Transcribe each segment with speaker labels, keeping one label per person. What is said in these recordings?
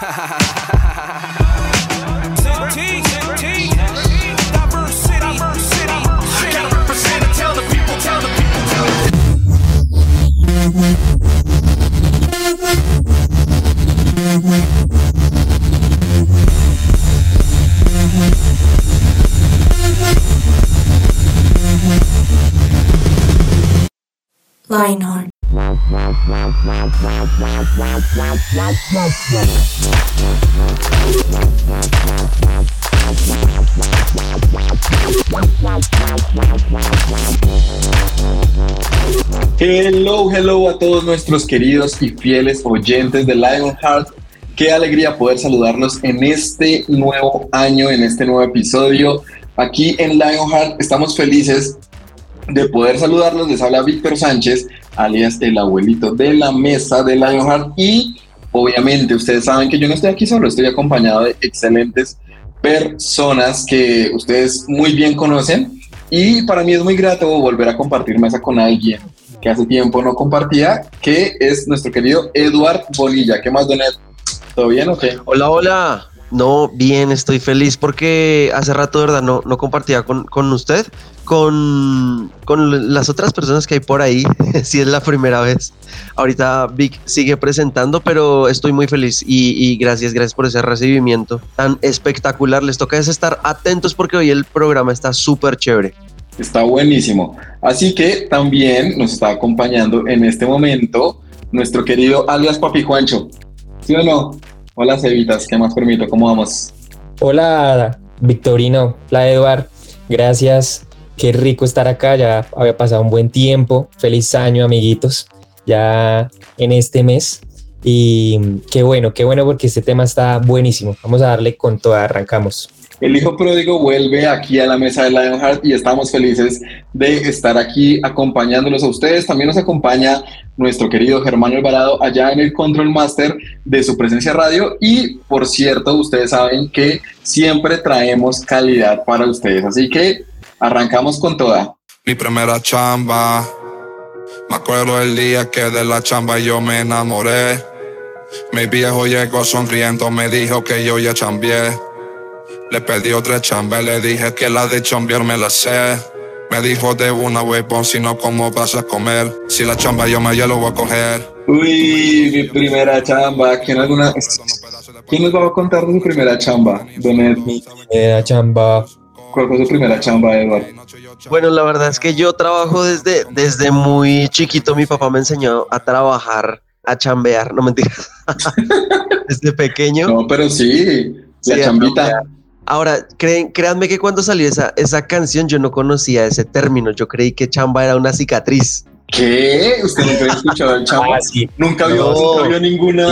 Speaker 1: Ha ha ha ha ha ha
Speaker 2: Hello, hello a todos nuestros queridos y fieles oyentes de Lionheart. Qué alegría poder saludarlos en este nuevo año, en este nuevo episodio. Aquí en Lionheart estamos felices de poder saludarlos. Les habla Víctor Sánchez, alias el abuelito de la mesa de Lionheart. Y obviamente ustedes saben que yo no estoy aquí solo, estoy acompañado de excelentes personas que ustedes muy bien conocen. Y para mí es muy grato volver a compartir mesa con alguien que hace tiempo no compartía, que es nuestro querido Eduard Bolilla. ¿Qué más, Donet? ¿Todo bien o qué?
Speaker 3: Hola, hola. No, bien, estoy feliz porque hace rato, ¿verdad? No, no compartía con, con usted, con, con las otras personas que hay por ahí. si es la primera vez. Ahorita Vic sigue presentando, pero estoy muy feliz y, y, gracias, gracias por ese recibimiento tan espectacular. Les toca es estar atentos porque hoy el programa está súper chévere.
Speaker 2: Está buenísimo. Así que también nos está acompañando en este momento nuestro querido alias Papi Juancho. ¿Sí o no? Hola Cevitas, ¿qué más permito? ¿Cómo vamos?
Speaker 4: Hola Victorino, la Eduard, gracias. Qué rico estar acá, ya había pasado un buen tiempo. Feliz año, amiguitos, ya en este mes. Y qué bueno, qué bueno porque este tema está buenísimo. Vamos a darle con toda, arrancamos.
Speaker 2: El hijo pródigo vuelve aquí a la mesa de Lionheart y estamos felices de estar aquí acompañándolos a ustedes. También nos acompaña nuestro querido Germán Alvarado allá en el Control Master de su presencia radio. Y por cierto, ustedes saben que siempre traemos calidad para ustedes. Así que arrancamos con toda.
Speaker 5: Mi primera chamba. Me acuerdo el día que de la chamba yo me enamoré. Mi viejo llegó sonriendo, me dijo que yo ya chambié. Le pedí otra chamba, le dije que la de chambear me la sé. Me dijo de una huevón, si no, ¿cómo vas a comer? Si la chamba yo me ya lo voy a coger.
Speaker 2: Uy, mi primera chamba. ¿Quién, alguna... ¿Quién nos va a contar de su primera chamba, Donet?
Speaker 4: Mi primera chamba.
Speaker 2: ¿Cuál fue su primera chamba, Eduardo?
Speaker 3: Bueno, la verdad es que yo trabajo desde, desde muy chiquito. Mi papá me enseñó a trabajar, a chambear, no mentiras. desde pequeño.
Speaker 2: No, pero sí, la
Speaker 3: Sí,
Speaker 2: chambita.
Speaker 3: Ahora, creen, créanme que cuando salió esa, esa canción yo no conocía ese término. Yo creí que chamba era una cicatriz.
Speaker 2: ¿Qué? ¿Usted nunca había escuchado el chamba?
Speaker 4: Ah, sí.
Speaker 2: ¿Nunca vio,
Speaker 3: No.
Speaker 2: nunca vio ninguna,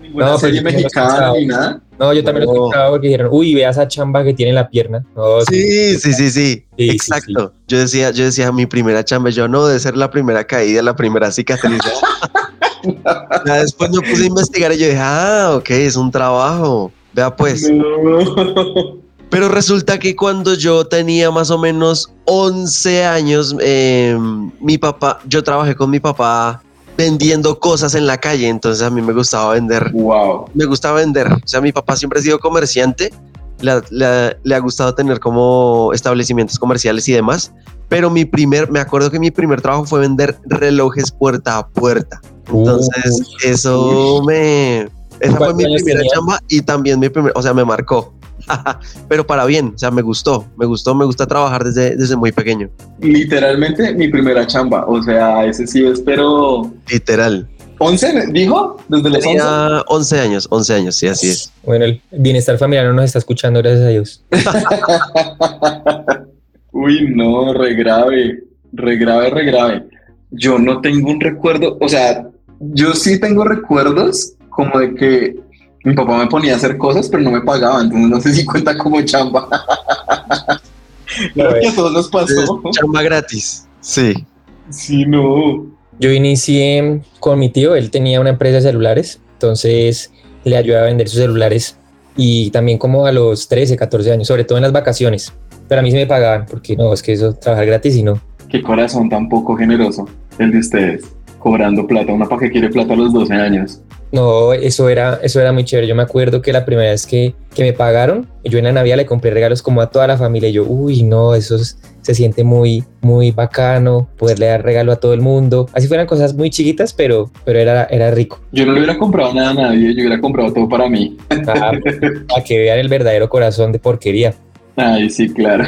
Speaker 2: ninguna
Speaker 4: No, pero
Speaker 2: serie
Speaker 4: lo
Speaker 2: mexicana ni nada?
Speaker 4: No, yo también lo
Speaker 3: No.
Speaker 4: escuchaba porque dijeron, uy, vea esa chamba que tiene en la pierna. No,
Speaker 3: Sí, sí, sí, sí.
Speaker 4: Sí, sí,
Speaker 3: Exacto. Yo decía, yo decía, mi primera chamba, yo no, debe ser la primera caída, la primera cicatriz. después me puse a investigar y yo dije, ah, ok, es un trabajo. Vea pues.
Speaker 2: No.
Speaker 3: Pero resulta que cuando yo tenía más o menos 11 años, eh, mi papá, yo trabajé con mi papá vendiendo cosas en la calle, entonces a mí me gustaba vender
Speaker 2: Wow.
Speaker 3: me gusta vender. O sea, mi papá siempre ha sido comerciante, le, le le ha gustado tener como establecimientos comerciales y demás. Pero mi primer, me acuerdo que mi primer trabajo fue vender relojes puerta a puerta. Entonces, eso me. Esa fue
Speaker 4: ¿Cuántos
Speaker 3: mi primera
Speaker 4: tenía?
Speaker 3: chamba y también mi primer, o sea, me marcó. Pero para bien, o sea, me gustó, me gustó, me gusta trabajar desde, desde muy pequeño,
Speaker 2: Literalmente mi primera chamba. O sea, ese sí es, pero.
Speaker 3: literal.
Speaker 2: ¿11 dijo? ¿Desde los 11?
Speaker 3: Tenía 11 años, 11 años, sí, así es.
Speaker 4: Bueno, el bienestar familiar no nos está escuchando, gracias a Dios.
Speaker 2: Uy, no, re grave, re grave, re grave. Yo no tengo un recuerdo, o sea, yo sí tengo recuerdos como de que mi papá me ponía a hacer cosas, pero no me pagaba, entonces no sé si cuenta como chamba. Creo que a todos nos pasó.
Speaker 3: Es chamba gratis, sí.
Speaker 2: Sí, no.
Speaker 4: Yo inicié con mi tío, él tenía una empresa de celulares, entonces le ayudaba a vender sus celulares y también como a los 13, 14 años, sobre todo en las vacaciones. Pero a mí sí me pagaban, porque no, es que eso, trabajar gratis y no.
Speaker 2: Qué corazón tan poco generoso el de ustedes, cobrando plata. Una para que quiere plata a los 12 años.
Speaker 4: No, eso era, eso era muy chévere. Yo me acuerdo que la primera vez que, que me pagaron, yo en la Navidad le compré regalos como a toda la familia. Y yo, uy, no, eso es- se siente muy, muy bacano, poderle dar regalo a todo el mundo. Así fueran cosas muy chiquitas, pero, pero era, era rico.
Speaker 2: Yo no le hubiera comprado nada a nadie, yo hubiera comprado todo para mí.
Speaker 4: Ah, para que vean el verdadero corazón de porquería.
Speaker 2: Ay, sí, claro.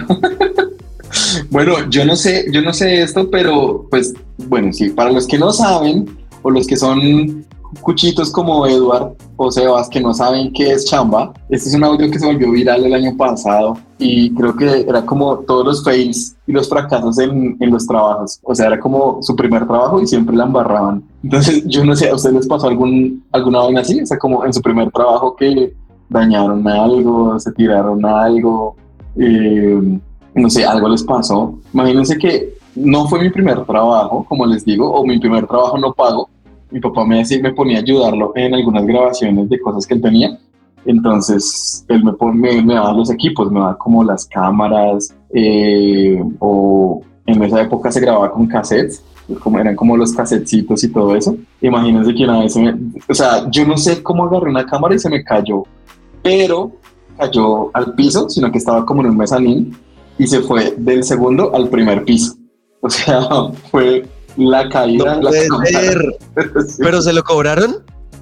Speaker 2: bueno, yo no sé, yo no sé esto, pero pues, bueno, sí, para los que no saben, o los que son cuchitos como Edward o Sebas que no saben qué es chamba, este es un audio que se volvió viral el año pasado y creo que era como todos los fails y los fracasos en, en los trabajos. O sea, era como su primer trabajo y siempre la embarraban. Entonces, yo no sé, ¿a ustedes les pasó algún, alguna vaina así? O sea, como en su primer trabajo que dañaron algo, se tiraron algo, eh, no sé, algo les pasó. Imagínense que no fue mi primer trabajo, como les digo, o mi primer trabajo no pago. Mi papá me decía, me ponía a ayudarlo en algunas grabaciones de cosas que él tenía. Entonces, él me, pon- me, daba los equipos, me daba como las cámaras, eh, o en esa época se grababa con cassettes, como eran como los casetcitos y todo eso. Imagínense que una vez, me- o sea, yo no sé cómo agarré una cámara y se me cayó, pero cayó al piso, sino que estaba como en un mezanín y se fue del segundo al primer piso. O sea, fue la caída.
Speaker 3: No
Speaker 2: la
Speaker 3: puede.
Speaker 2: Sí.
Speaker 3: ¿Pero se lo cobraron?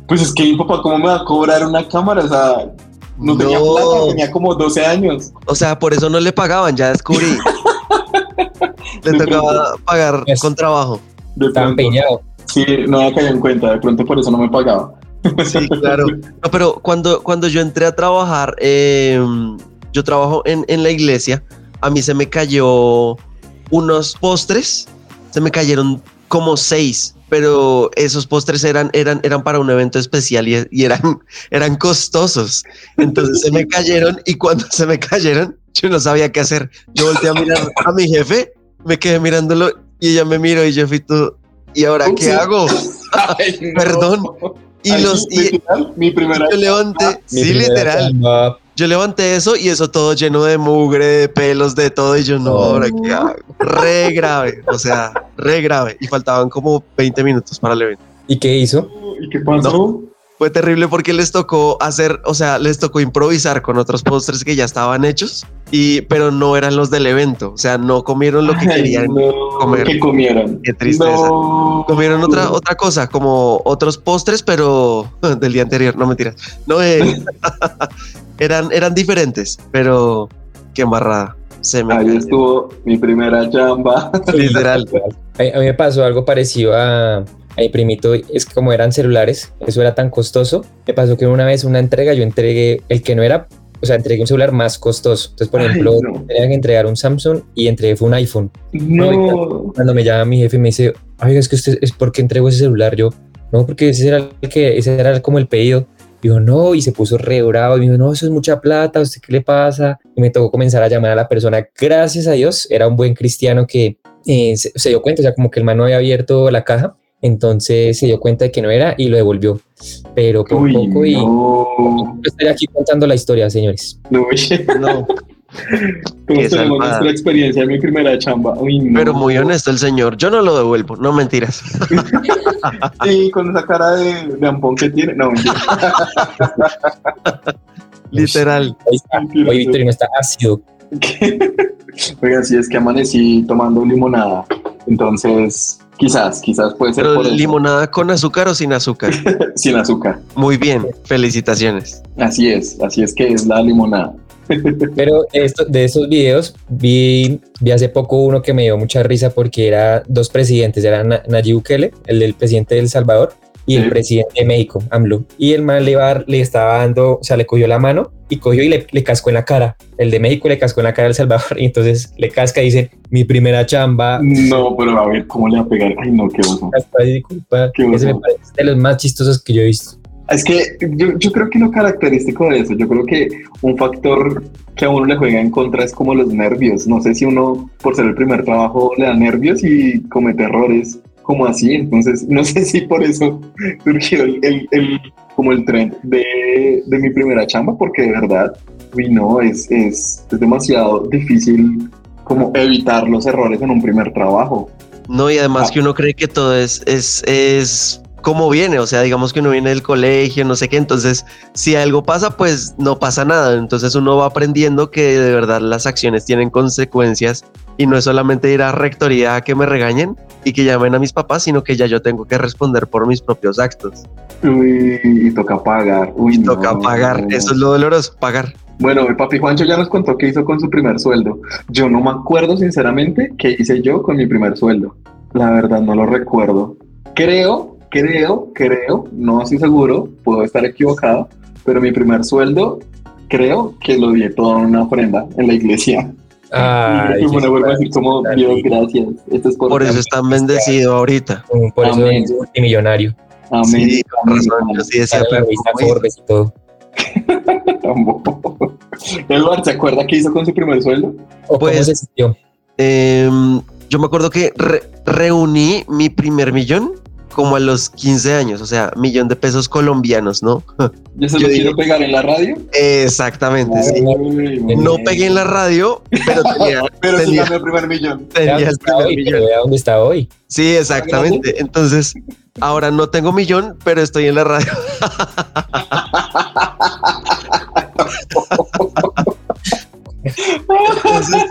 Speaker 2: Pues es que mi papá, ¿cómo me va a cobrar una cámara? O sea, no, tenía plata, tenía como 12 años.
Speaker 3: O sea, por eso no le pagaban, ya descubrí. le
Speaker 2: De
Speaker 3: tocaba pagar
Speaker 4: Yes.
Speaker 3: con trabajo.
Speaker 2: De
Speaker 4: empeñado.
Speaker 2: Sí, no había caído en cuenta, de pronto por eso no me pagaba.
Speaker 3: Sí, claro. No, pero cuando, cuando yo entré a trabajar, eh, yo trabajo en, en la iglesia, a mí se me cayó unos postres, se me cayeron como seis, pero esos postres eran, eran, eran para un evento especial y, y eran, eran costosos. Entonces se me cayeron y cuando se me cayeron, yo no sabía qué hacer. Yo volteé a mirar a mi jefe, me quedé mirándolo y ella me miró y yo fui tú, ¿y ahora
Speaker 2: Ups.
Speaker 3: qué hago?
Speaker 2: Ay, no.
Speaker 3: Perdón. Y
Speaker 2: Ay,
Speaker 3: los... y-
Speaker 2: literal, mi primera
Speaker 3: yo levanté,
Speaker 4: Mi
Speaker 3: sí, literal.
Speaker 4: chamba,
Speaker 3: Yo levanté eso y eso todo lleno de mugre, de pelos, de todo. Y yo, no,
Speaker 4: Oh.
Speaker 3: ahora qué hago? Re grave, o sea, re grave. Y faltaban como 20 minutos para el evento.
Speaker 4: ¿Y qué hizo?
Speaker 2: ¿Y qué pasó?
Speaker 3: Fue terrible porque les tocó hacer, o sea, les tocó improvisar con otros postres que ya estaban hechos, y, pero no eran los del evento. O sea, no comieron lo que
Speaker 2: Ay,
Speaker 3: querían.
Speaker 2: no,
Speaker 3: comer.
Speaker 2: ¿Qué comieron?
Speaker 3: Qué tristeza.
Speaker 2: No.
Speaker 3: Comieron otra, otra cosa, como otros postres, pero del día anterior, no mentiras. No, eh, eran, eran diferentes, pero qué embarrada. Se me
Speaker 2: Ahí
Speaker 3: cayó.
Speaker 2: estuvo mi primera chamba.
Speaker 3: Literal.
Speaker 4: A, a mí me pasó algo parecido a, a mi primito, es que como eran celulares, eso era tan costoso. Me pasó que una vez una entrega yo entregué el que no era, o sea, entregué un celular más costoso. Entonces, por
Speaker 2: Ay,
Speaker 4: ejemplo,
Speaker 2: no.
Speaker 4: tenía que entregar un Samsung y entregué fue un iPhone.
Speaker 2: No.
Speaker 4: Cuando me llama mi jefe y me dice, oiga, es que usted, ¿es por qué entregó ese celular? Yo, no, porque ese era el que, ese era como el pedido. Dijo, no, y se puso re bravo. Y me dijo, no, eso es mucha plata, ¿a usted qué le pasa? Y me tocó comenzar a llamar a la persona. Gracias a Dios, era un buen cristiano que eh, se, se dio cuenta, o sea, como que el man no había abierto la caja. Entonces se dio cuenta de que no era y lo devolvió. Pero por
Speaker 2: Uy,
Speaker 4: poco y
Speaker 2: no.
Speaker 4: estoy aquí contando la historia, señores.
Speaker 2: No,
Speaker 3: No,
Speaker 2: Todos tenemos nuestra experiencia en mi primera chamba. Uy, no.
Speaker 3: pero muy honesto el señor. Yo no lo devuelvo, no mentiras.
Speaker 2: Sí, con esa cara de, de ampón que tiene. No.
Speaker 3: Literal.
Speaker 4: Hoy Victorino está ácido.
Speaker 2: Oigan, sí, es que amanecí tomando limonada. Entonces, quizás, quizás puede ser
Speaker 3: Pero
Speaker 2: por eso.
Speaker 3: limonada con azúcar o sin azúcar.
Speaker 2: Sin azúcar.
Speaker 3: Muy bien, felicitaciones.
Speaker 2: Así es, así es que es la limonada.
Speaker 4: Pero esto, de esos videos vi, vi hace poco uno que me dio mucha risa porque era dos presidentes, era Na- Nayib Bukele, el del presidente de El Salvador, y el presidente de México, AMLO. Y el man le, iba le estaba dando, o sea, le cogió la mano y cogió y le, le cascó en la cara. El de México le cascó en la cara al Salvador y entonces le casca y dice, mi primera chamba.
Speaker 2: No, pero a ver, ¿cómo le va a pegar? Ay, no, qué oso.
Speaker 4: Disculpa,
Speaker 2: Qué
Speaker 4: ese me
Speaker 2: oso.
Speaker 4: parece de los más chistosos que yo he visto.
Speaker 2: Es que yo, yo creo que lo característico de eso, yo creo que un factor que a uno le juega en contra es como los nervios. No sé si uno, por ser el primer trabajo, le da nervios y comete errores como así. Entonces, no sé si por eso surgió el, el- el- como el trend de, de mi primera chamba, porque de verdad, uy, no, es, es, es demasiado difícil como evitar los errores en un primer trabajo.
Speaker 3: No, y además
Speaker 2: Ah.
Speaker 3: que uno cree que todo es, es, es como viene, o sea, digamos que uno viene del colegio, no sé qué, entonces si algo pasa, pues no pasa nada, entonces uno va aprendiendo que de verdad las acciones tienen consecuencias y no es solamente ir a rectoría a que me regañen y que llamen a mis papás, sino que ya yo tengo que responder por mis propios actos.
Speaker 2: Uy, y toca pagar. Uy,
Speaker 3: Y toca
Speaker 2: no.
Speaker 3: pagar, eso es lo doloroso, pagar.
Speaker 2: Bueno, mi papi Juancho ya nos contó qué hizo con su primer sueldo. Yo no me acuerdo sinceramente qué hice yo con mi primer sueldo. La verdad no lo recuerdo. Creo, creo, creo, no estoy seguro, puedo estar equivocado, pero mi primer sueldo creo que lo di todo en una ofrenda en la iglesia.
Speaker 4: Ay,
Speaker 2: y me vuelvo a decir como, Dios, gracias. Esto es por,
Speaker 3: Por eso están bendecidos ahorita.
Speaker 4: Por eso
Speaker 2: Amén.
Speaker 4: es multimillonario.
Speaker 2: Amén.
Speaker 3: Sí, con razón, yo sí
Speaker 4: todo.
Speaker 2: Tampoco. Eduard, ¿se acuerda qué hizo con su primer sueldo?
Speaker 4: ¿O
Speaker 3: Pues-
Speaker 4: cómo se?
Speaker 3: Em, yo me acuerdo que re- reuní mi primer millón como a los 15 años, o sea, millón de pesos colombianos, ¿no?
Speaker 2: Yo se
Speaker 3: Yo
Speaker 2: lo
Speaker 3: dije-
Speaker 2: quiero pegar en la radio.
Speaker 3: Exactamente, sí. No
Speaker 2: muy
Speaker 3: pegué en la radio, pero tenía,
Speaker 2: Pero
Speaker 3: tenía-
Speaker 2: ganó el primer millón.
Speaker 3: tenía el
Speaker 4: dónde está
Speaker 3: primer
Speaker 4: hoy,
Speaker 3: millón.
Speaker 4: dónde está hoy.
Speaker 3: Sí, exactamente. Entonces, ahora no tengo millón, pero estoy en la radio. Entonces,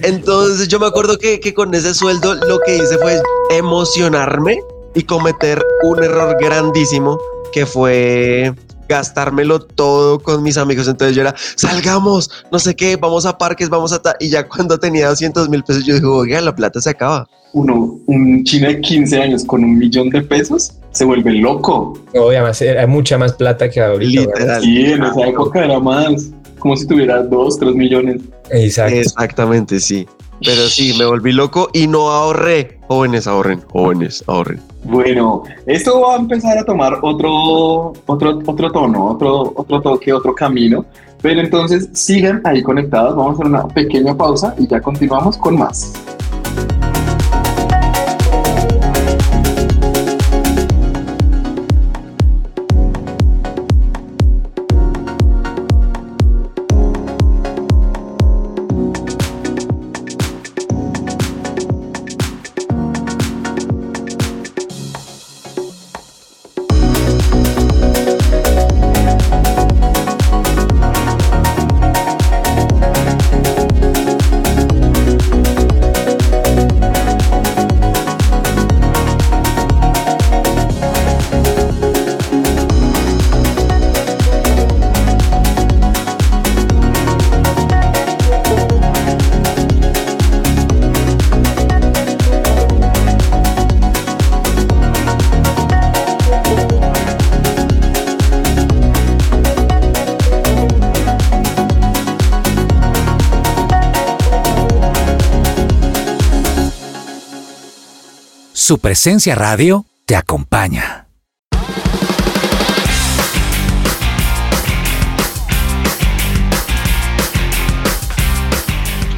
Speaker 3: entonces yo me acuerdo que, que con ese sueldo lo que hice fue emocionarme y cometer un error grandísimo que fue gastármelo todo con mis amigos. Entonces yo era, salgamos, no sé qué, vamos a parques, vamos a... ta-". Y ya cuando tenía 200 mil pesos, yo dije, oiga, la plata se acaba.
Speaker 2: Uno, un chino de 15 años con un millón de pesos se vuelve loco.
Speaker 4: Obviamente, hay mucha más plata que ahorita.
Speaker 3: Literal.
Speaker 2: Sí, en esa época era más. Como si tuviera dos, tres millones.
Speaker 4: Exacto.
Speaker 3: Exactamente, sí. Pero sí, me volví loco y no ahorré. Jóvenes, ahorren, jóvenes, ahorren.
Speaker 2: Bueno, esto va a empezar a tomar otro, otro, otro tono, otro, otro toque, otro camino. Pero entonces sigan ahí conectados. Vamos a hacer una pequeña pausa y ya continuamos con más.
Speaker 1: Su presencia radio te acompaña.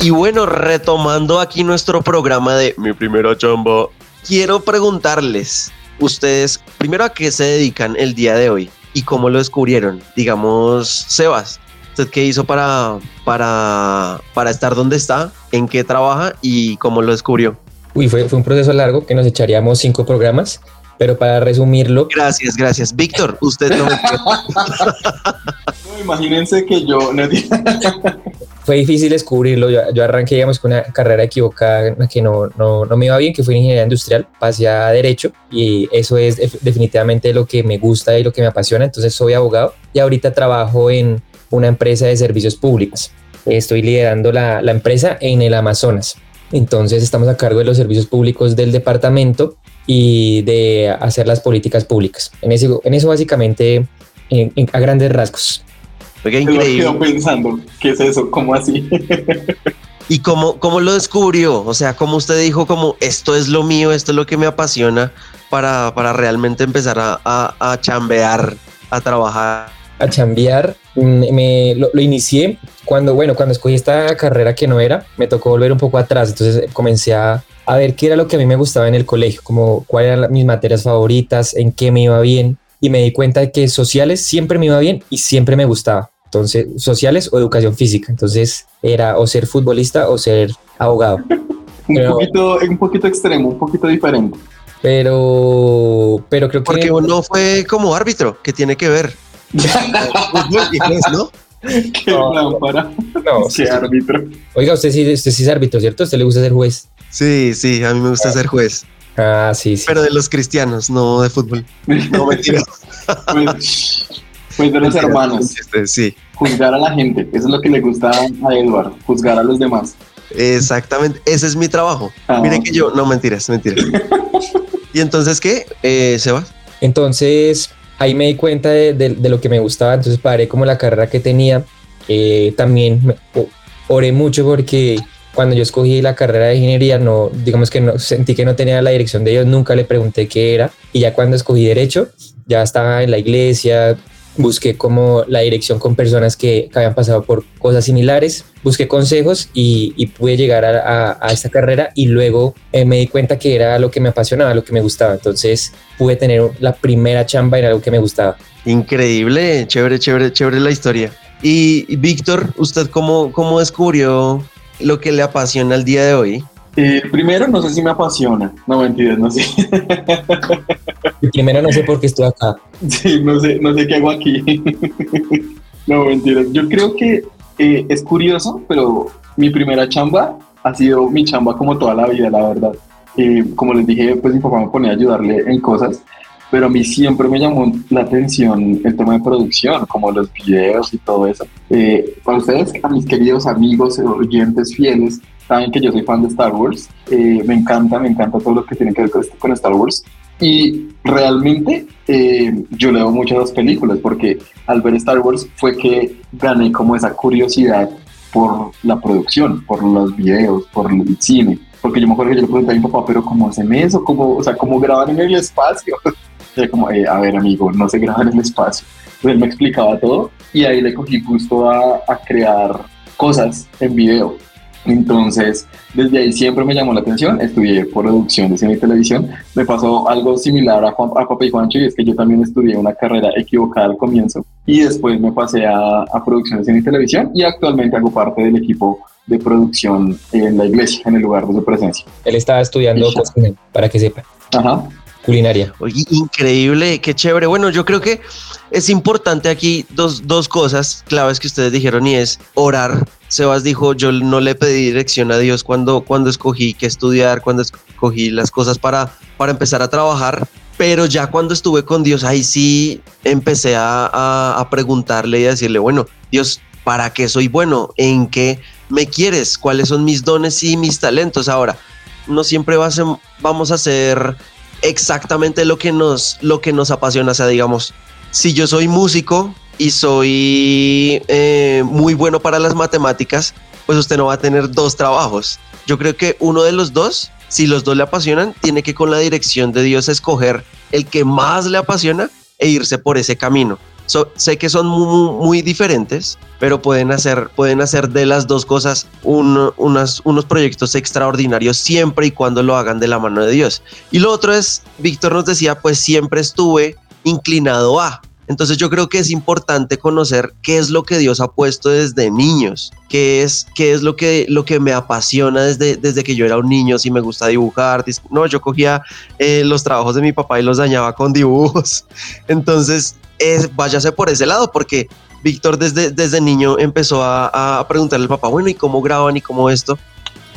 Speaker 3: Y bueno, retomando aquí nuestro programa de Mi primera chamba, quiero preguntarles, ustedes, primero a qué se dedican el día de hoy y cómo lo descubrieron. Digamos, Sebas, ¿usted qué hizo para, para, para estar donde está? ¿En qué trabaja y cómo lo descubrió?
Speaker 4: Uy, fue, fue un proceso largo que nos echaríamos cinco programas, pero para resumirlo,
Speaker 3: Gracias, gracias. Víctor, usted no me
Speaker 2: No, imagínense que yo no
Speaker 4: fue difícil descubrirlo. Yo, yo arranqué, digamos, con una carrera equivocada en la que no, no, no me iba bien, que fue ingeniería industrial, pasé a derecho y eso es def- definitivamente lo que me gusta y lo que me apasiona. Entonces soy abogado y ahorita trabajo en una empresa de servicios públicos. Estoy liderando la, la empresa en el Amazonas. Entonces estamos a cargo de los servicios públicos del departamento y de hacer las políticas públicas. En eso, en eso básicamente, en- en- a grandes rasgos.
Speaker 2: Lo
Speaker 3: increíble.
Speaker 2: quedo pensando. ¿Qué es eso? ¿Cómo así?
Speaker 3: ¿Y cómo, cómo lo descubrió? O sea, ¿cómo usted dijo como esto es lo mío, esto es lo que me apasiona para, para realmente empezar a, a, a chambear, a trabajar?
Speaker 4: A chambear. Me, lo, lo inicié cuando, bueno, cuando escogí esta carrera que no era, me tocó volver un poco atrás. Entonces eh, comencé a, a ver qué era lo que a mí me gustaba en el colegio, como cuáles eran mis materias favoritas, en qué me iba bien. Y me di cuenta de que sociales siempre me iba bien y siempre me gustaba. Entonces, sociales o educación física. Entonces, era o ser futbolista o ser abogado.
Speaker 2: Un,
Speaker 4: Pero-
Speaker 2: poquito, un poquito extremo, un poquito diferente.
Speaker 4: Pero, pero creo que.
Speaker 3: Porque uno fue como árbitro, que tiene que ver. Fútbol y juez, ¿no?
Speaker 2: Qué
Speaker 4: No,
Speaker 2: lámpara.
Speaker 4: No,
Speaker 2: Qué árbitro.
Speaker 4: Oiga, usted sí, usted sí es árbitro, ¿cierto? ¿A usted le gusta ser juez?
Speaker 3: Sí, sí, a mí me gusta ser juez,
Speaker 4: Ah, sí, sí.
Speaker 3: pero de los cristianos, no de fútbol. No, mentira.
Speaker 2: Pues, pues de los
Speaker 3: Mentira,
Speaker 2: hermanos,
Speaker 3: este, Sí,
Speaker 2: juzgar a la gente. Eso es lo que le gusta a Edward, juzgar a los demás.
Speaker 3: exactamente. Ese es mi trabajo.
Speaker 2: Ah.
Speaker 3: Mire que yo, no, mentiras, mentiras. ¿Y entonces qué, eh, Sebas?
Speaker 4: Entonces, ahí me di cuenta de, de- de lo que me gustaba, entonces paré como la carrera que tenía. Eh, también me- oré mucho porque cuando yo escogí la carrera de ingeniería, no, digamos que no sentí que no tenía la dirección de Dios, nunca le pregunté qué era. Y ya cuando escogí derecho, ya estaba en la iglesia, busqué como la dirección con personas que, que habían pasado por cosas similares, busqué consejos y, y pude llegar a, a- a esta carrera y luego eh, me di cuenta que era lo que me apasionaba, lo que me gustaba. Entonces pude tener la primera chamba en algo que me gustaba.
Speaker 3: Increíble, chévere, chévere, chévere la historia. Y, y Víctor, ¿usted cómo, cómo descubrió lo que le apasiona el día de hoy?
Speaker 2: Eh, primero, no sé si me apasiona. No, mentiras, no sé.
Speaker 4: Y primero no sé por qué estoy acá.
Speaker 2: Sí, no sé, no sé qué hago aquí. no, mentiras. Yo creo que eh, es curioso, pero mi primera chamba ha sido mi chamba como toda la vida, la verdad. Eh, como les dije, pues mi papá me ponía a ayudarle en cosas, pero a mí siempre me llamó la atención el tema de producción, como los videos y todo eso. Eh, para ustedes, a mis queridos amigos, oyentes fieles, saben que yo soy fan de Star Wars. Eh, me encanta, me encanta todo lo que tiene que ver con Star Wars. Y realmente eh, yo leo muchas de las películas porque al ver Star Wars fue que gané como esa curiosidad por la producción, por los videos, por el cine. Porque yo me acuerdo que yo le pregunté a mi papá, pero ¿cómo hacen eso? ¿Cómo, o sea, ¿cómo graban en el espacio? Era como, eh, a ver, amigo, no se graba en el espacio. Entonces él me explicaba todo y ahí le cogí gusto a, a crear cosas en video. Entonces, desde ahí siempre me llamó la atención. Estudié producción de cine y televisión. Me pasó algo similar a, Juan, a Papá y Juancho, y es que yo también estudié una carrera equivocada al comienzo. Y después me pasé a, a producción de cine y televisión. Y actualmente hago parte del equipo de producción en la iglesia, en el lugar de su presencia.
Speaker 4: Él estaba estudiando cocina, para que sepa,
Speaker 2: Ajá.
Speaker 4: Culinaria.
Speaker 3: Oye, increíble, qué chévere. Bueno, yo creo que es importante aquí dos, dos cosas claves que ustedes dijeron y es orar. Sebas dijo, yo no le pedí dirección a Dios cuando, cuando escogí qué estudiar, cuando escogí las cosas para, para empezar a trabajar, pero ya cuando estuve con Dios, ahí sí empecé a, a- preguntarle y a decirle, bueno, Dios, ¿para qué soy bueno? ¿En qué me quieres? ¿Cuáles son mis dones y mis talentos? Ahora, no siempre ser- vamos a hacer exactamente lo que nos, lo que nos apasiona. O sea, digamos, si yo soy músico y soy eh, muy bueno para las matemáticas, pues usted no va a tener dos trabajos. Yo creo que uno de los dos, si los dos le apasionan, tiene que con la dirección de Dios escoger el que más le apasiona e irse por ese camino. Sé que son muy, diferentes, pero pueden hacer, pueden hacer de las dos cosas un- unos proyectos extraordinarios siempre y cuando lo hagan de la mano de Dios. Y lo otro es, Víctor nos decía, pues siempre estuve inclinado a. Entonces yo creo que es importante conocer qué es lo que Dios ha puesto desde niños, qué es, qué es lo, que, lo que me apasiona desde, desde que yo era un niño, si me gusta dibujar. No, yo cogía eh, los trabajos de mi papá y los dañaba con dibujos. Entonces, váyase por ese lado, porque Víctor desde, desde niño empezó a, a preguntarle al papá, bueno, ¿y cómo graban y cómo esto?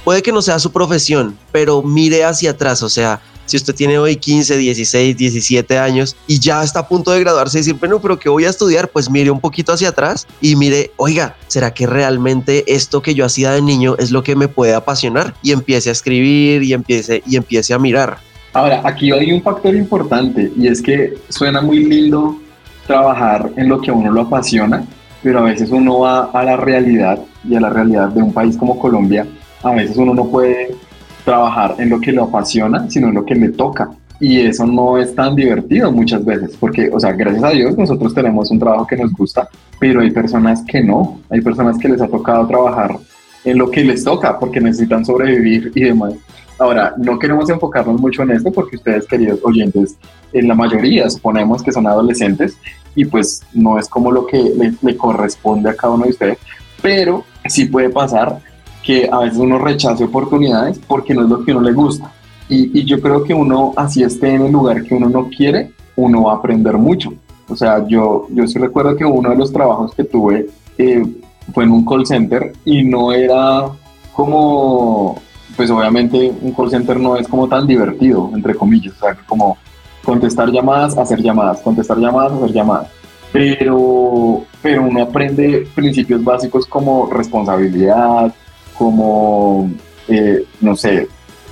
Speaker 3: Puede que no sea su profesión, pero mire hacia atrás, o sea, si usted tiene hoy 15, 16, 17 años y ya está a punto de graduarse y decir, bueno, pero ¿qué voy a estudiar? Pues mire un poquito hacia atrás y mire, oiga, ¿será que realmente esto que yo hacía de niño es lo que me puede apasionar? Y empiece a escribir y empiece, y empiece a mirar.
Speaker 2: Ahora, aquí hay un factor importante y es que suena muy lindo trabajar en lo que a uno lo apasiona, pero a veces uno va a la realidad y a la realidad de un país como Colombia, a veces uno no puede trabajar en lo que lo apasiona, sino en lo que le toca. Y eso no es tan divertido muchas veces, porque, o sea, gracias a Dios nosotros tenemos un trabajo que nos gusta, pero hay personas que no, hay personas que les ha tocado trabajar en lo que les toca porque necesitan sobrevivir y demás. Ahora, no queremos enfocarnos mucho en esto porque ustedes, queridos oyentes, en la mayoría suponemos que son adolescentes y pues no es como lo que le, le corresponde a cada uno de ustedes, pero sí puede pasar que a veces uno rechace oportunidades porque no es lo que uno le gusta. Y, y, yo creo que uno, así esté en el lugar que uno no quiere, uno va a aprender mucho. O sea, yo, yo sí recuerdo que uno de los trabajos que tuve eh, fue en un call center y no era como, pues obviamente un call center no es como tan divertido, entre comillas, o sea, como contestar llamadas, hacer llamadas, contestar llamadas, hacer llamadas. Pero, pero uno aprende principios básicos como responsabilidad, como, eh, no sé,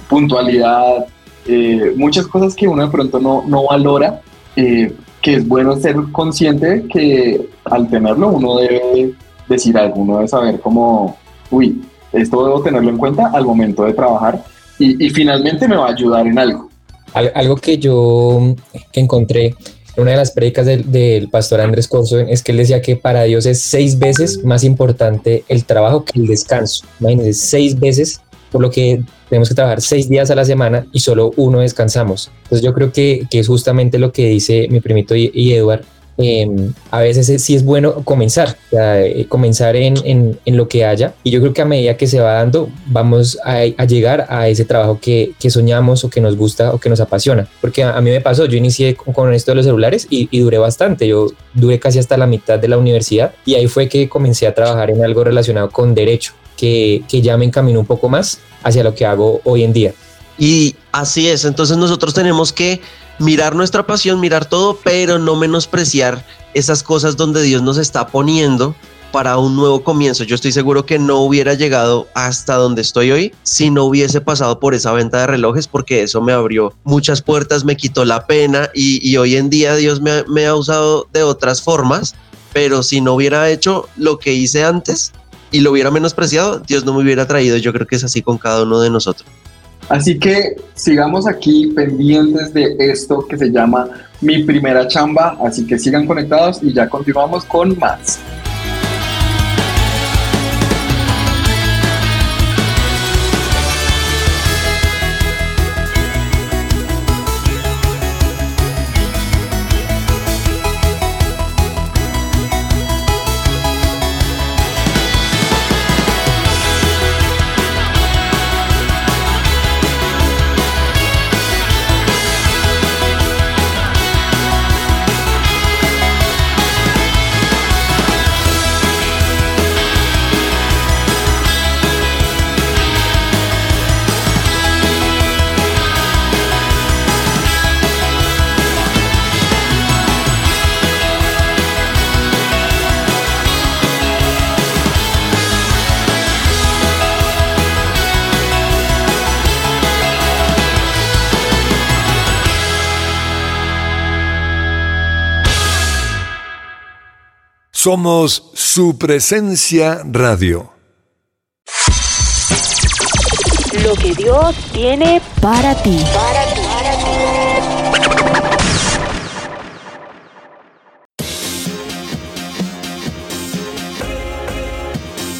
Speaker 2: puntualidad, eh, muchas cosas que uno de pronto no, no valora, eh, que es bueno ser consciente que al tenerlo uno debe decir algo, uno debe saber cómo, uy, esto debo tenerlo en cuenta al momento de trabajar y, finalmente me va a ayudar en algo.
Speaker 4: Algo que yo que encontré en una de las predicas del, del, pastor Andrés Corso es que él decía que para Dios es seis veces más importante el trabajo que el descanso. Imagínense, seis veces por lo que tenemos que trabajar seis días a la semana y solo uno descansamos. Entonces yo creo que, que es justamente lo que dice mi primito y, y. Eh, a veces sí es bueno comenzar, o eh, comenzar en, lo que haya y yo creo que a medida que se va dando vamos a, llegar a ese trabajo que, soñamos o que nos gusta o que nos apasiona. Porque a, mí me pasó, yo inicié con, con esto de los celulares y, y, duré bastante, yo duré casi hasta la mitad de la universidad y ahí fue que comencé a trabajar en algo relacionado con derecho que, que ya me encaminó un poco más hacia lo que hago hoy en día.
Speaker 3: Y así es, entonces nosotros tenemos que mirar nuestra pasión, mirar todo, pero no menospreciar esas cosas donde Dios nos está poniendo para un nuevo comienzo. Yo estoy seguro que no hubiera llegado hasta donde estoy hoy si no hubiese pasado por esa venta de relojes, porque eso me abrió muchas puertas, me quitó la pena y, hoy en día Dios me ha usado de otras formas, pero si no hubiera hecho lo que hice antes, y lo hubiera menospreciado, Dios no me hubiera traído. Yo creo que es así con cada uno de nosotros.
Speaker 2: Así que sigamos aquí pendientes de esto que se llama Mi Primera Chamba. Así que sigan conectados y ya continuamos con más.
Speaker 6: Somos su presencia radio.
Speaker 7: Lo que Dios tiene para ti. Para ti.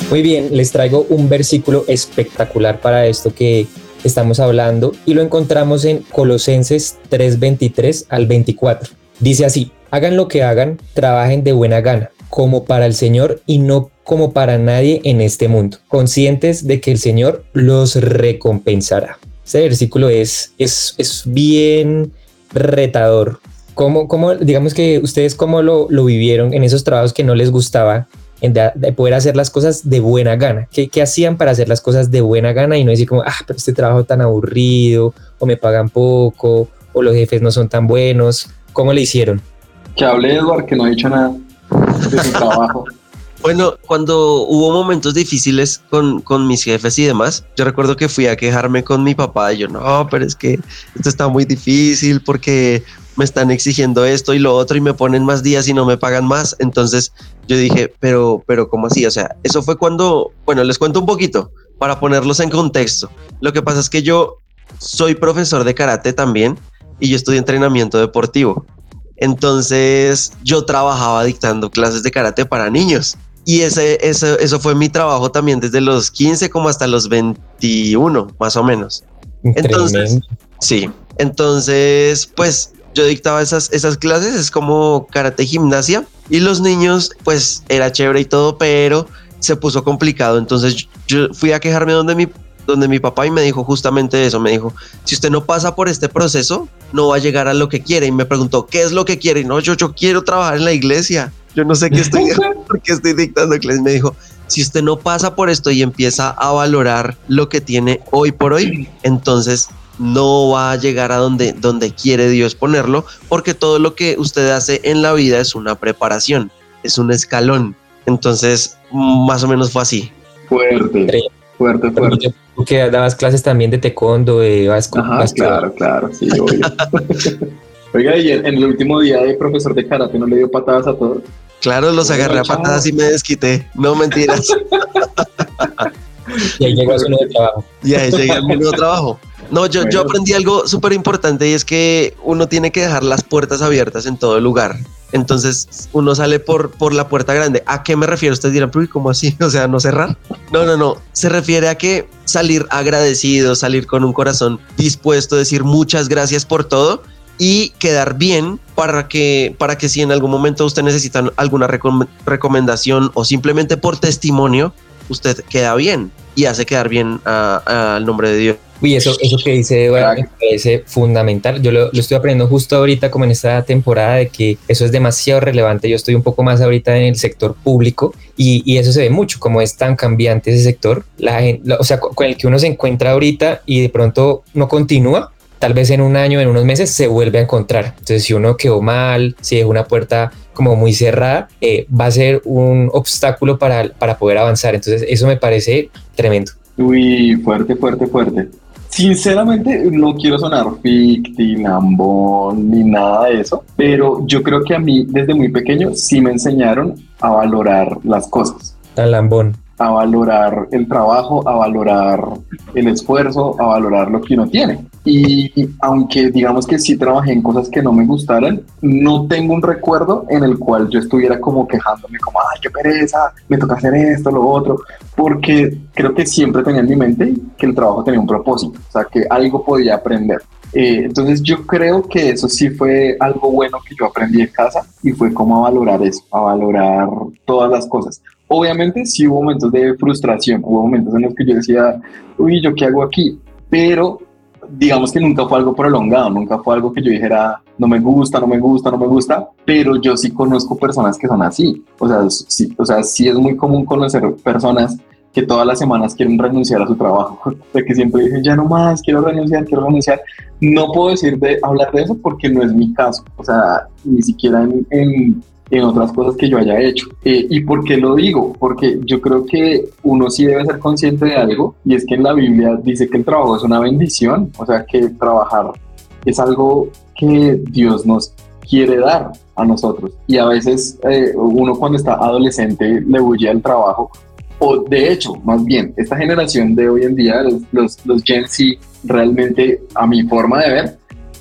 Speaker 4: Muy bien, les traigo un versículo espectacular para esto que estamos hablando y lo encontramos en Colosenses 3:23 al 24. Dice así, hagan lo que hagan, trabajen de buena gana como para el Señor y no como para nadie en este mundo, conscientes de que el Señor los recompensará. Este versículo es, es, es bien retador. ¿Cómo, cómo, digamos que ustedes cómo lo, lo vivieron en esos trabajos que no les gustaba, en de, de, poder hacer las cosas de buena gana? ¿Qué, ¿Qué, hacían para hacer las cosas de buena gana y no decir como, ah, pero este trabajo tan aburrido, o me pagan poco, o los jefes no son tan buenos? ¿Cómo le hicieron?
Speaker 2: Que hable Edward, que no ha dicho nada trabajo.
Speaker 3: Bueno, cuando hubo momentos difíciles con, con, mis jefes y demás, yo recuerdo que fui a quejarme con mi papá y yo, no, pero es que esto está muy difícil porque me están exigiendo esto y lo otro y me ponen más días y no me pagan más. Entonces yo dije, pero, pero ¿cómo así? O sea, eso fue cuando, bueno, les cuento un poquito para ponerlos en contexto. Lo que pasa es que yo soy profesor de karate también y yo estudié entrenamiento deportivo. Entonces yo trabajaba dictando clases de karate para niños. Y ese, eso, eso fue mi trabajo también desde los 15 como hasta los 21, más o menos. Entonces, sí. Entonces, pues yo dictaba esas, esas clases, es como karate gimnasia. Y los niños, pues era chévere y todo, pero se puso complicado. Entonces yo fui a quejarme donde mi, donde mi papá y me dijo justamente eso, me dijo, si usted no pasa por este proceso, no va a llegar a lo que quiere. Y me preguntó, ¿qué es lo que quiere? Y no, yo, yo quiero trabajar en la iglesia. Yo no sé qué estoy, por qué estoy dictando clases. Me dijo, si usted no pasa por esto y empieza a valorar lo que tiene hoy por hoy, entonces no va a llegar a donde, donde quiere Dios ponerlo, porque todo lo que usted hace en la vida es una preparación, es un escalón. Entonces, más o menos fue así.
Speaker 2: Fuerte, fuerte, fuerte.
Speaker 4: Tú que dabas clases también de taekwondo, de vasco.
Speaker 2: Ajá, claro, claro, sí, obvio. Oiga, y en el último día de profesor de karate no le dio patadas a todos.
Speaker 3: Claro, los agarré a patadas y me desquité. No mentiras.
Speaker 4: y ahí llegó a su nuevo trabajo.
Speaker 3: Y ahí llegué a mi nuevo trabajo. No, yo, yo aprendí algo súper importante y es que uno tiene que dejar las puertas abiertas en todo lugar. Entonces uno sale por, por la puerta grande. ¿A qué me refiero? Ustedes dirán, ¿cómo así? O sea, no cerrar. No, no, no. Se refiere a que salir agradecido, salir con un corazón dispuesto decir muchas gracias por todo y quedar bien para que, para que si en algún momento usted necesita alguna recomendación o simplemente por testimonio, usted queda bien y hace quedar bien al nombre de Dios.
Speaker 4: Uy, eso, eso que dice Eva me parece fundamental. Yo lo, estoy aprendiendo justo ahorita, como en esta temporada, de que eso es demasiado relevante. Yo estoy un poco más ahorita en el sector público y, y eso se ve mucho, como es tan cambiante ese sector. La, o sea, con el que uno se encuentra ahorita y de pronto no continúa, tal vez en un año, en unos meses, se vuelve a encontrar. Entonces, si uno quedó mal, si dejó una puerta como muy cerrada, eh, va a ser un obstáculo para, para poder avanzar. Entonces, eso me parece tremendo.
Speaker 2: Uy, fuerte, fuerte, fuerte. Sinceramente, no quiero sonar ficti, lambón, ni nada de eso, pero yo creo que a mí desde muy pequeño sí me enseñaron a valorar las cosas.
Speaker 4: Tan lambón
Speaker 2: a valorar el trabajo, a valorar el esfuerzo, a valorar lo que uno tiene. Y aunque digamos que sí trabajé en cosas que no me gustaran, no tengo un recuerdo en el cual yo estuviera como quejándome como, ay, qué pereza, me toca hacer esto, lo otro, porque creo que siempre tenía en mi mente que el trabajo tenía un propósito, o sea, que algo podía aprender. Eh, entonces yo creo que eso sí fue algo bueno que yo aprendí en casa y fue como a valorar eso, a valorar todas las cosas. Obviamente sí hubo momentos de frustración, hubo momentos en los que yo decía, uy, ¿yo qué hago aquí? Pero digamos que nunca fue algo prolongado, nunca fue algo que yo dijera, no me gusta, no me gusta, no me gusta, pero yo sí conozco personas que son así. O sea, sí, o sea, sí es muy común conocer personas que todas las semanas quieren renunciar a su trabajo, de que siempre dicen, ya no más, quiero renunciar, quiero renunciar. No puedo decir de hablar de eso porque no es mi caso, o sea, ni siquiera en, en, en otras cosas que yo haya hecho. Eh, ¿Y por qué lo digo? Porque yo creo que uno sí debe ser consciente de algo, y es que en la Biblia dice que el trabajo es una bendición, o sea, que trabajar es algo que Dios nos quiere dar a nosotros. Y a veces eh, uno cuando está adolescente le huye al trabajo o de hecho, más bien, esta generación de hoy en día, los, los, Gen Z, realmente, a mi forma de ver,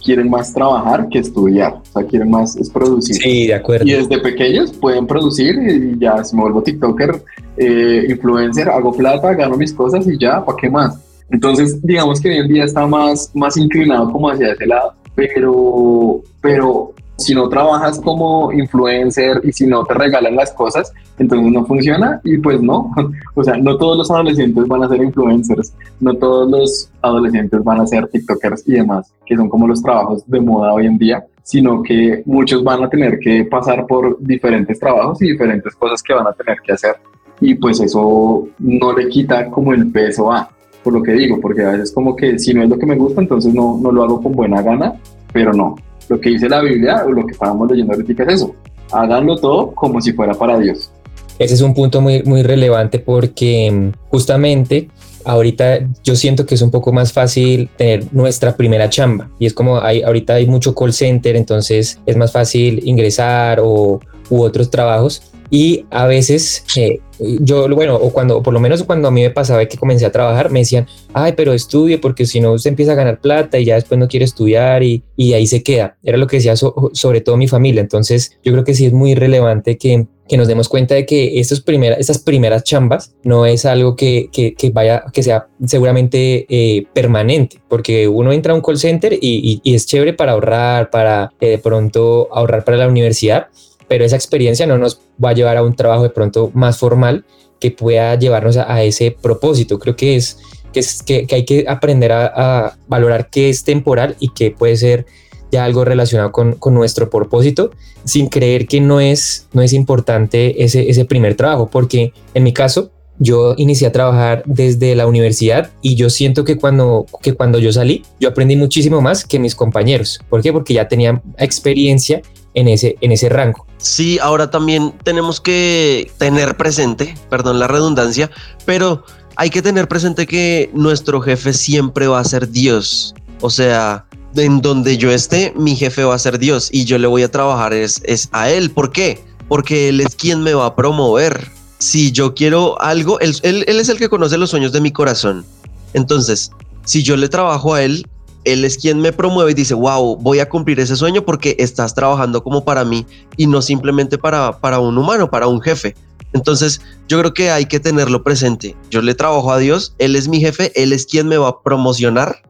Speaker 2: quieren más trabajar que estudiar, o sea, quieren más es producir.
Speaker 4: Sí, de acuerdo.
Speaker 2: Y desde pequeños pueden producir y ya, si me vuelvo TikToker, eh, influencer, hago plata, gano mis cosas y ya, ¿para qué más? Entonces, digamos que hoy en día está más, más inclinado como hacia ese lado, pero, pero si no trabajas como influencer y si no te regalan las cosas, entonces no funciona y pues no. O sea, no todos los adolescentes van a ser influencers, no todos los adolescentes van a ser TikTokers y demás, que son como los trabajos de moda hoy en día, sino que muchos van a tener que pasar por diferentes trabajos y diferentes cosas que van a tener que hacer. Y pues eso no le quita como el peso a, por lo que digo, porque a veces como que si no es lo que me gusta, entonces no, no lo hago con buena gana, pero no, lo que dice la Biblia o lo que estábamos leyendo ahorita es eso. Háganlo todo como si fuera para Dios.
Speaker 4: Ese es un punto muy, muy relevante porque mm, justamente ahorita yo siento que es un poco más fácil tener nuestra primera chamba y es como hay, ahorita hay mucho call center, entonces es más fácil ingresar o u otros trabajos y a veces eh, yo, bueno, o cuando, por lo menos cuando a mí me pasaba que comencé a trabajar, me decían, ay, pero estudie porque si no usted empieza a ganar plata y ya después no quiere estudiar y, y ahí se queda. Era lo que decía sobre todo mi familia. Entonces yo creo que sí es muy relevante que, que nos demos cuenta de que estos primera, estas primeras chambas no es algo que, que, que vaya, que sea seguramente eh, permanente, porque uno entra a un call center y, y, es chévere para ahorrar, para eh, de pronto ahorrar para la universidad, pero esa experiencia no nos va a llevar a un trabajo de pronto más formal que pueda llevarnos a, ese propósito. Creo que es que, es, que, hay que aprender a, a, valorar qué es temporal y qué puede ser ya algo relacionado con, con, nuestro propósito, sin creer que no es, no es importante ese, ese primer trabajo, porque en mi caso, yo inicié a trabajar desde la universidad y yo siento que cuando, que cuando yo salí, yo aprendí muchísimo más que mis compañeros. ¿Por qué? Porque ya tenía experiencia en ese, en ese rango.
Speaker 3: Sí, ahora también tenemos que tener presente, perdón la redundancia, pero hay que tener presente que nuestro jefe siempre va a ser Dios. O sea, en donde yo esté, mi jefe va a ser Dios y yo le voy a trabajar es, es a él. ¿Por qué? Porque él es quien me va a promover. Si yo quiero algo, él, él, él es el que conoce los sueños de mi corazón. Entonces, si yo le trabajo a él, él es quien me promueve y dice, wow, voy a cumplir ese sueño porque estás trabajando como para mí y no simplemente para, para un humano, para un jefe. Entonces, yo creo que hay que tenerlo presente. Yo le trabajo a Dios, Él es mi jefe, Él es quien me va a promocionar.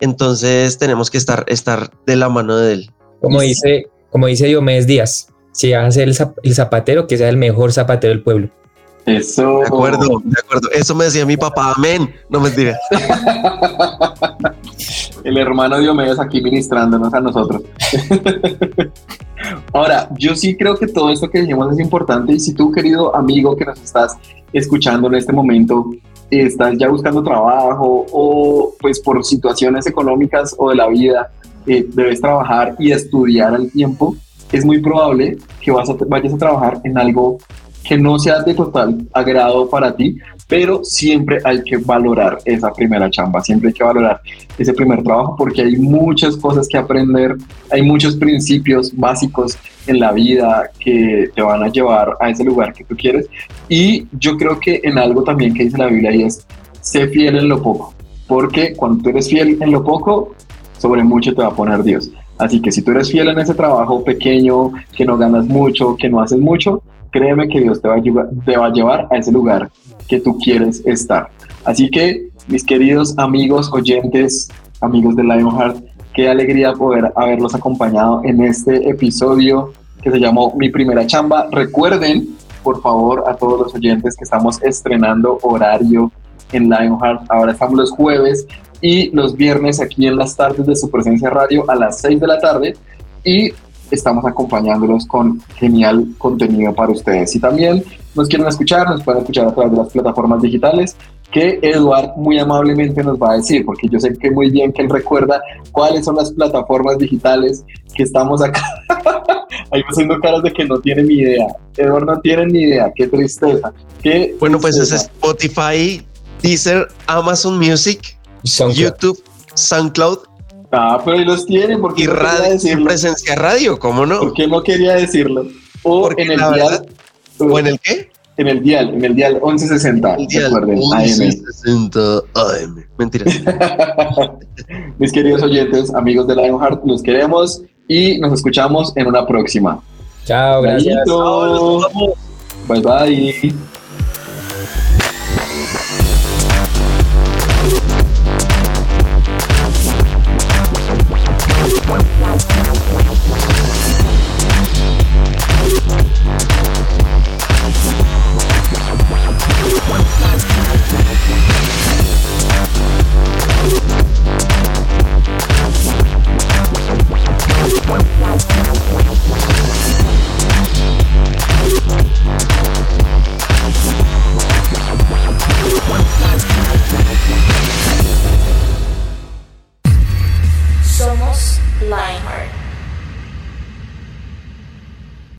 Speaker 3: Entonces, tenemos que estar, estar de la mano de Él.
Speaker 4: Como dice, como dice Diomedes Díaz, si vas a ser el, zap el zapatero, que sea el mejor zapatero del pueblo.
Speaker 2: Eso.
Speaker 3: De acuerdo, de acuerdo. Eso me decía mi papá, amén. No me digas.
Speaker 2: El hermano Diomedes aquí ministrándonos a nosotros. Ahora, yo sí creo que todo esto que dijimos es importante y si tú, querido amigo que nos estás escuchando en este momento, estás ya buscando trabajo o pues por situaciones económicas o de la vida, eh, debes trabajar y estudiar al tiempo, es muy probable que vas a, vayas a trabajar en algo que no sea de total agrado para ti, pero siempre hay que valorar esa primera chamba, siempre hay que valorar ese primer trabajo porque hay muchas cosas que aprender, hay muchos principios básicos en la vida que te van a llevar a ese lugar que tú quieres y yo creo que en algo también que dice la Biblia y es, sé fiel en lo poco, porque cuando tú eres fiel en lo poco, sobre mucho te va a poner Dios. Así que si tú eres fiel en ese trabajo pequeño, que no ganas mucho, que no haces mucho, créeme que Dios te va, a llevar, a a ese lugar que tú quieres estar. Así que, mis queridos amigos, oyentes, amigos de Lionheart, qué alegría poder haberlos acompañado en este episodio que se llamó Mi Primera Chamba. Recuerden, por favor, a todos los oyentes que estamos estrenando horario en Lionheart. Ahora estamos los jueves y los viernes aquí en las tardes de su presencia radio a las 6 de la tarde. Y estamos acompañándolos con genial contenido para ustedes. Si también nos quieren escuchar, nos pueden escuchar a través de las plataformas digitales que Eduard muy amablemente nos va a decir, porque yo sé que muy bien que él recuerda cuáles son las plataformas digitales que estamos acá. Ahí haciendo caras de que no tiene ni idea. Eduard no tiene ni idea, qué tristeza. Qué
Speaker 3: bueno, pues
Speaker 2: tristeza.
Speaker 3: es Spotify, Deezer, Amazon Music, SoundCloud. YouTube, SoundCloud
Speaker 2: Ah, pero ahí los tienen porque
Speaker 3: y no radio, presencia radio, ¿cómo no?
Speaker 2: Porque no quería decirlo. O
Speaker 3: porque
Speaker 2: en el
Speaker 3: dial.
Speaker 2: Verdad,
Speaker 3: ¿O en el qué?
Speaker 2: En el dial, en el dial 1160.
Speaker 3: El dial
Speaker 2: recuerden,
Speaker 3: 1160 AM. Mentira.
Speaker 2: Mis queridos oyentes, amigos de Lionheart, los queremos y nos escuchamos en una próxima.
Speaker 4: Chao, gracias.
Speaker 2: Bye bye.